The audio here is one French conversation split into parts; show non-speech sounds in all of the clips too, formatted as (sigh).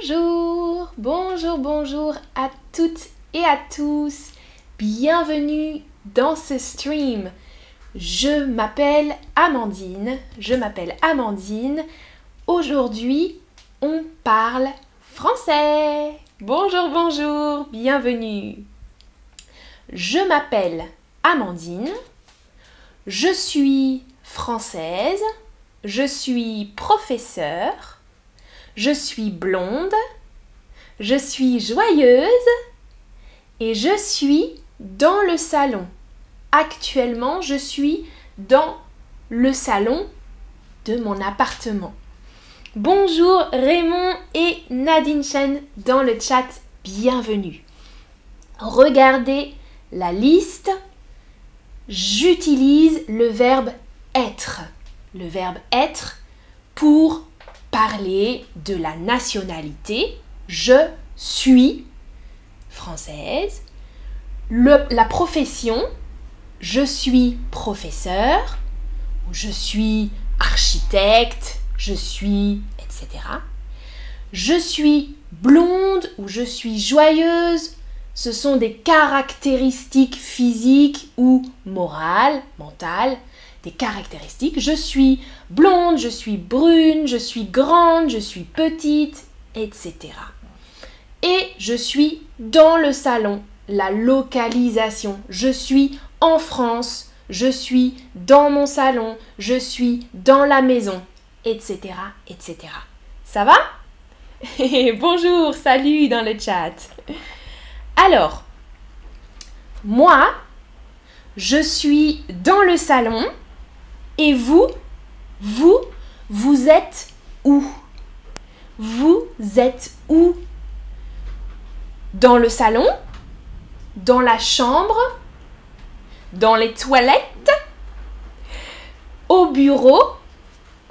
Bonjour, bonjour, bonjour à toutes et à tous. Bienvenue dans ce stream. Je m'appelle Amandine. Je m'appelle Amandine. Aujourd'hui, on parle français. Bonjour, bonjour, bienvenue. Je m'appelle Amandine. Je suis française. Je suis professeure. Je suis blonde, je suis joyeuse et je suis dans le salon. Actuellement, je suis dans le salon de mon appartement. Bonjour Raymond et Nadine Chen dans le chat, bienvenue. Regardez la liste. J'utilise le verbe être. Le verbe être pour parler de la nationalité. Je suis française. la profession. Je suis professeur. Je suis architecte. Je suis etc. Je suis blonde ou je suis joyeuse. Ce sont des caractéristiques physiques ou morales, mentales des caractéristiques. Je suis blonde, je suis brune, je suis grande, je suis petite, etc. Et je suis dans le salon, la localisation. Je suis en France, je suis dans mon salon, je suis dans la maison, etc. etc. Ça va? (laughs) Bonjour, salut dans le chat. Alors, moi, je suis dans le salon, et vous, vous, vous êtes où? Vous êtes où? Dans le salon? Dans la chambre? Dans les toilettes? Au bureau?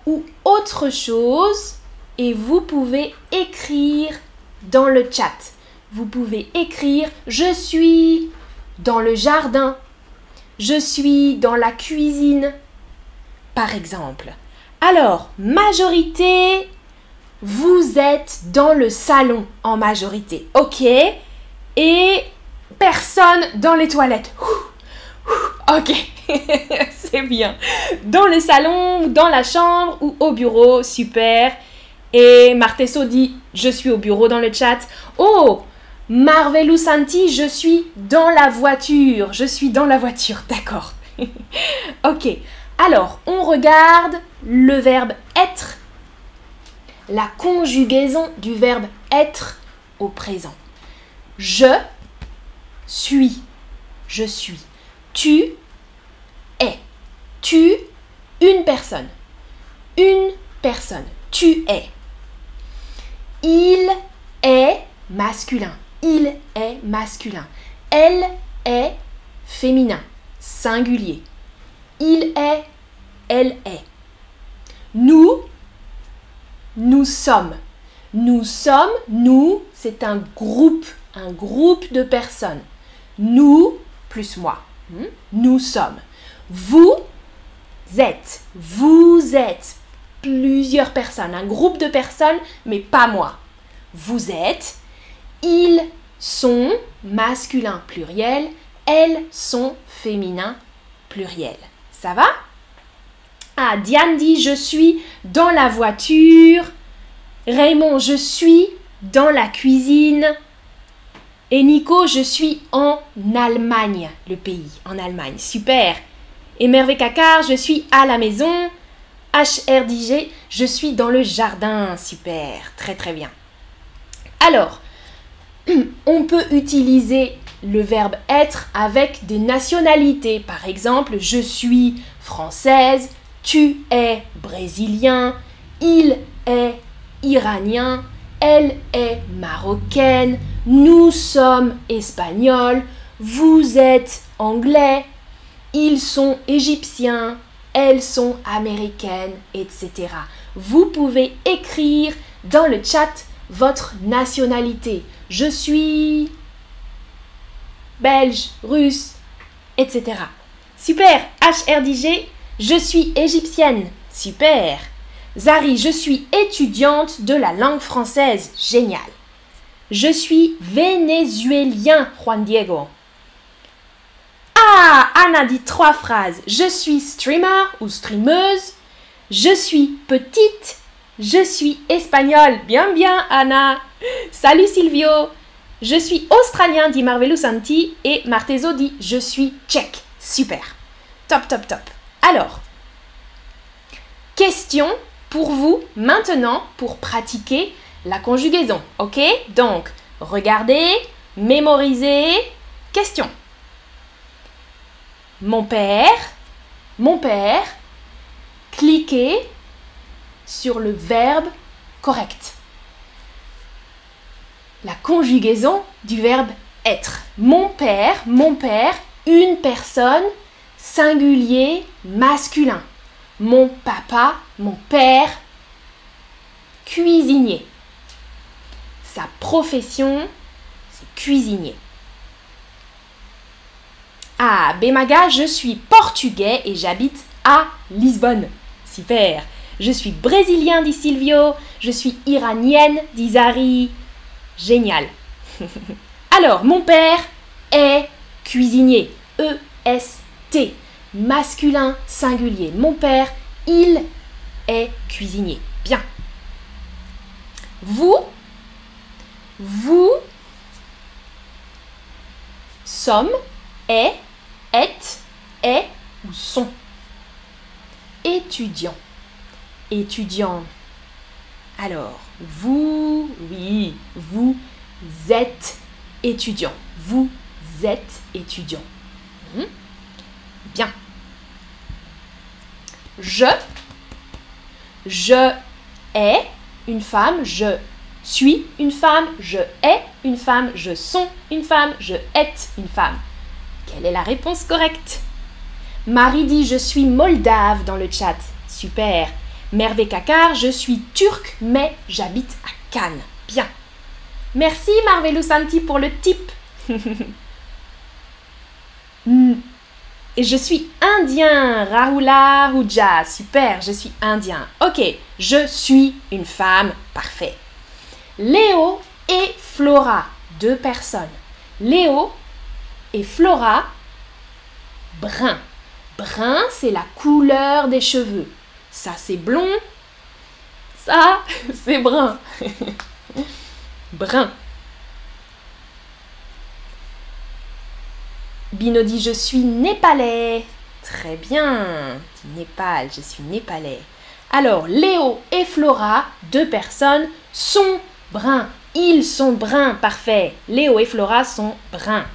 Ou autre chose? Et vous pouvez écrire dans le chat. Vous pouvez écrire Je suis dans le jardin. Je suis dans la cuisine par exemple. Alors, majorité, vous êtes dans le salon en majorité, ok? Et personne dans les toilettes. Ok, (laughs) c'est bien. Dans le salon, dans la chambre ou au bureau, super. Et Martesso dit Je suis au bureau dans le chat. Oh Marvelou Santi, je suis dans la voiture. Je suis dans la voiture, d'accord. (laughs) ok, alors, on regarde le verbe être, la conjugaison du verbe être au présent. Je suis, je suis. Tu es. Tu, une personne. Une personne. Tu es. Il est masculin. Il est masculin. Elle est féminin. Singulier. Il est, elle est. Nous, nous sommes. Nous sommes, nous, c'est un groupe, un groupe de personnes. Nous, plus moi. Hmm? Nous sommes. Vous êtes, vous êtes plusieurs personnes, un groupe de personnes, mais pas moi. Vous êtes, ils sont masculin pluriel, elles sont féminin pluriel. Ça va? Ah, Diane dit je suis dans la voiture. Raymond, je suis dans la cuisine. Et Nico, je suis en Allemagne, le pays, en Allemagne. Super. Et Mervé Cacard, je suis à la maison. HRDG, je suis dans le jardin. Super. Très très bien. Alors, (clears throat) on peut utiliser le verbe être avec des nationalités. Par exemple, je suis française, tu es brésilien, il est iranien, elle est marocaine, nous sommes espagnols, vous êtes anglais, ils sont égyptiens, elles sont américaines, etc. Vous pouvez écrire dans le chat votre nationalité. Je suis belge, russe, etc. Super, HRDG, je suis égyptienne. Super. Zari, je suis étudiante de la langue française. Génial. Je suis vénézuélien, Juan Diego. Ah, Anna dit trois phrases. Je suis streamer ou streameuse. Je suis petite. Je suis espagnole. Bien, bien, Anna. Salut Silvio. Je suis australien, dit Marvelo Santi. Et Martezo dit Je suis tchèque. Super. Top, top, top. Alors, question pour vous maintenant pour pratiquer la conjugaison. Ok? Donc, regardez, mémorisez. Question. Mon père, mon père, cliquez sur le verbe correct. La conjugaison du verbe être. Mon père, mon père, une personne, singulier, masculin. Mon papa, mon père, cuisinier. Sa profession, c'est cuisinier. Ah, Bemaga, je suis portugais et j'habite à Lisbonne. Super. Je suis brésilien, dit Silvio. Je suis iranienne, dit Zari. Génial. Alors, mon père est cuisinier. E-S-T. Masculin singulier. Mon père, il est cuisinier. Bien. Vous, vous sommes, est, est, est ou sont. Étudiant. Étudiant. Alors, vous, oui, vous êtes étudiant. Vous êtes étudiant. Hmm? Bien. Je, je est une femme, je suis une femme, je est une femme, je sont une femme, je êtes une femme. Quelle est la réponse correcte? Marie dit je suis moldave dans le chat. Super. Merve Kakar, je suis turc mais j'habite à Cannes. Bien. Merci Marvelou Santi pour le tip. (laughs) Hmm. Et je suis indien, Rahula Huja. Super, je suis indien. Ok, je suis une femme. Parfait. Léo et Flora, deux personnes. Léo et Flora, brun. Brun, c'est la couleur des cheveux. Ça, c'est blond. Ça, (laughs) c'est brun. (laughs) brun. Bino dit Je suis népalais. Très bien. Népal, je suis népalais. Alors, Léo et Flora, deux personnes, sont bruns. Ils sont bruns, parfait. Léo et Flora sont bruns.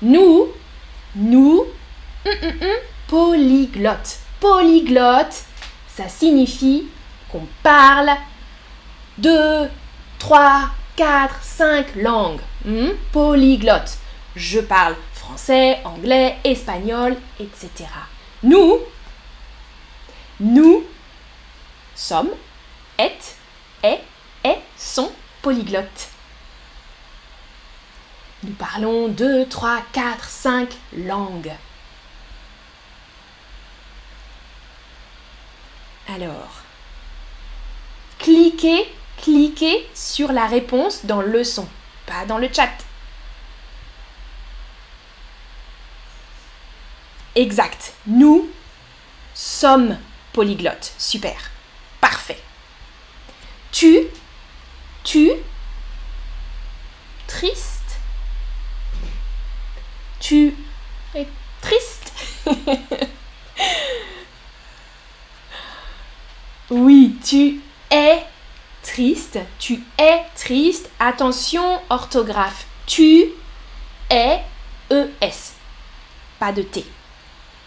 Nous, nous, hum, hum, hum, polyglotte. Polyglotte, ça signifie qu'on parle deux, trois, quatre, cinq langues. Polyglotte. Je parle français, anglais, espagnol, etc. Nous, nous sommes, êtes, est, est, sont polyglottes. Nous parlons deux, trois, quatre, cinq langues. Alors, cliquez, cliquez sur la réponse dans le son, pas dans le chat. Exact. Nous sommes polyglottes. Super. Parfait. Tu, tu, triste. Tu es triste. (laughs) oui, tu es triste. Tu es triste. Attention, orthographe. Tu es ES. Pas de T.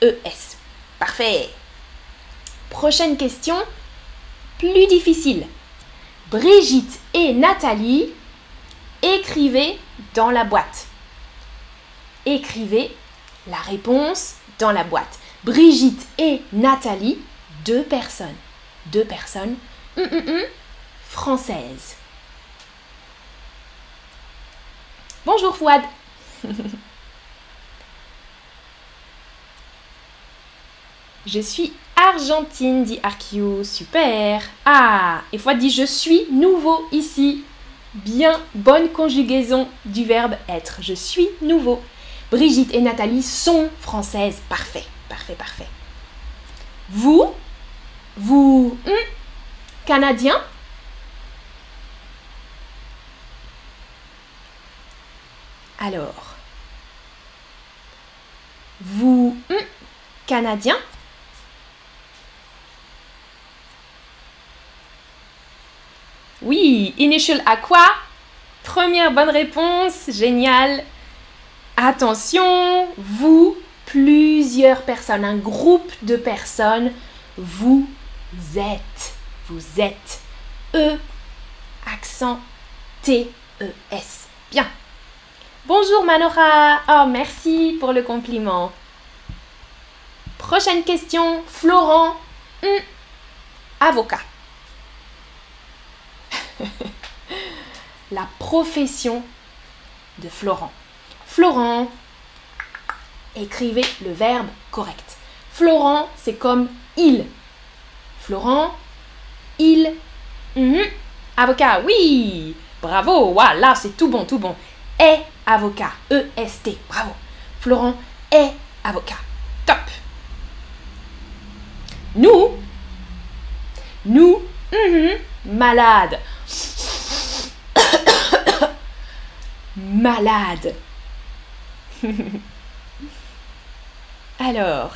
ES. Parfait. Prochaine question, plus difficile. Brigitte et Nathalie, écrivez dans la boîte. Écrivez la réponse dans la boîte. Brigitte et Nathalie, deux personnes. Deux personnes hum, hum, hum, françaises. Bonjour Fouad. (laughs) Je suis Argentine, dit Arkiu. Super. Ah, et fois dit je suis nouveau ici. Bien, bonne conjugaison du verbe être. Je suis nouveau. Brigitte et Nathalie sont françaises. Parfait, parfait, parfait. Vous, vous, hmm, Canadien? Alors, vous, hmm, Canadien? Oui, initial à quoi? Première bonne réponse, génial. Attention, vous, plusieurs personnes, un groupe de personnes, vous êtes, vous êtes. E, accent T, E, S. Bien. Bonjour Manora. Oh, merci pour le compliment. Prochaine question, Florent, hmm, avocat. (laughs) la profession de Florent. Florent, écrivez le verbe correct. Florent, c'est comme il. Florent, il, mhm. avocat, oui, bravo, voilà, c'est tout bon, tout bon. Est avocat, E-S-T, bravo. Florent est avocat, top. Nous, nous, mhm. malade. (coughs) malade. (laughs) Alors,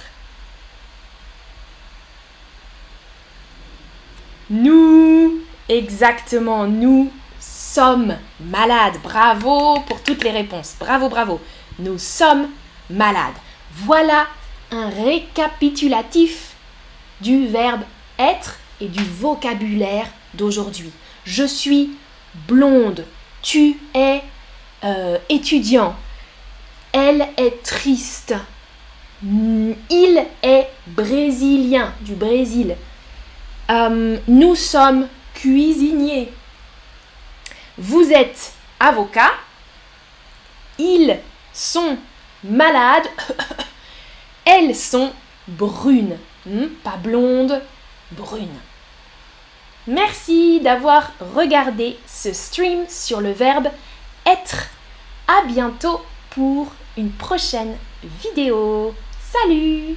nous, exactement, nous sommes malades. Bravo pour toutes les réponses. Bravo, bravo. Nous sommes malades. Voilà un récapitulatif du verbe être et du vocabulaire d'aujourd'hui. Je suis blonde. Tu es euh, étudiant. Elle est triste. Il est brésilien, du Brésil. Euh, nous sommes cuisiniers. Vous êtes avocat. Ils sont malades. (laughs) Elles sont brunes. Hmm, pas blondes, brunes. Merci d'avoir regardé ce stream sur le verbe être. À bientôt pour une prochaine vidéo. Salut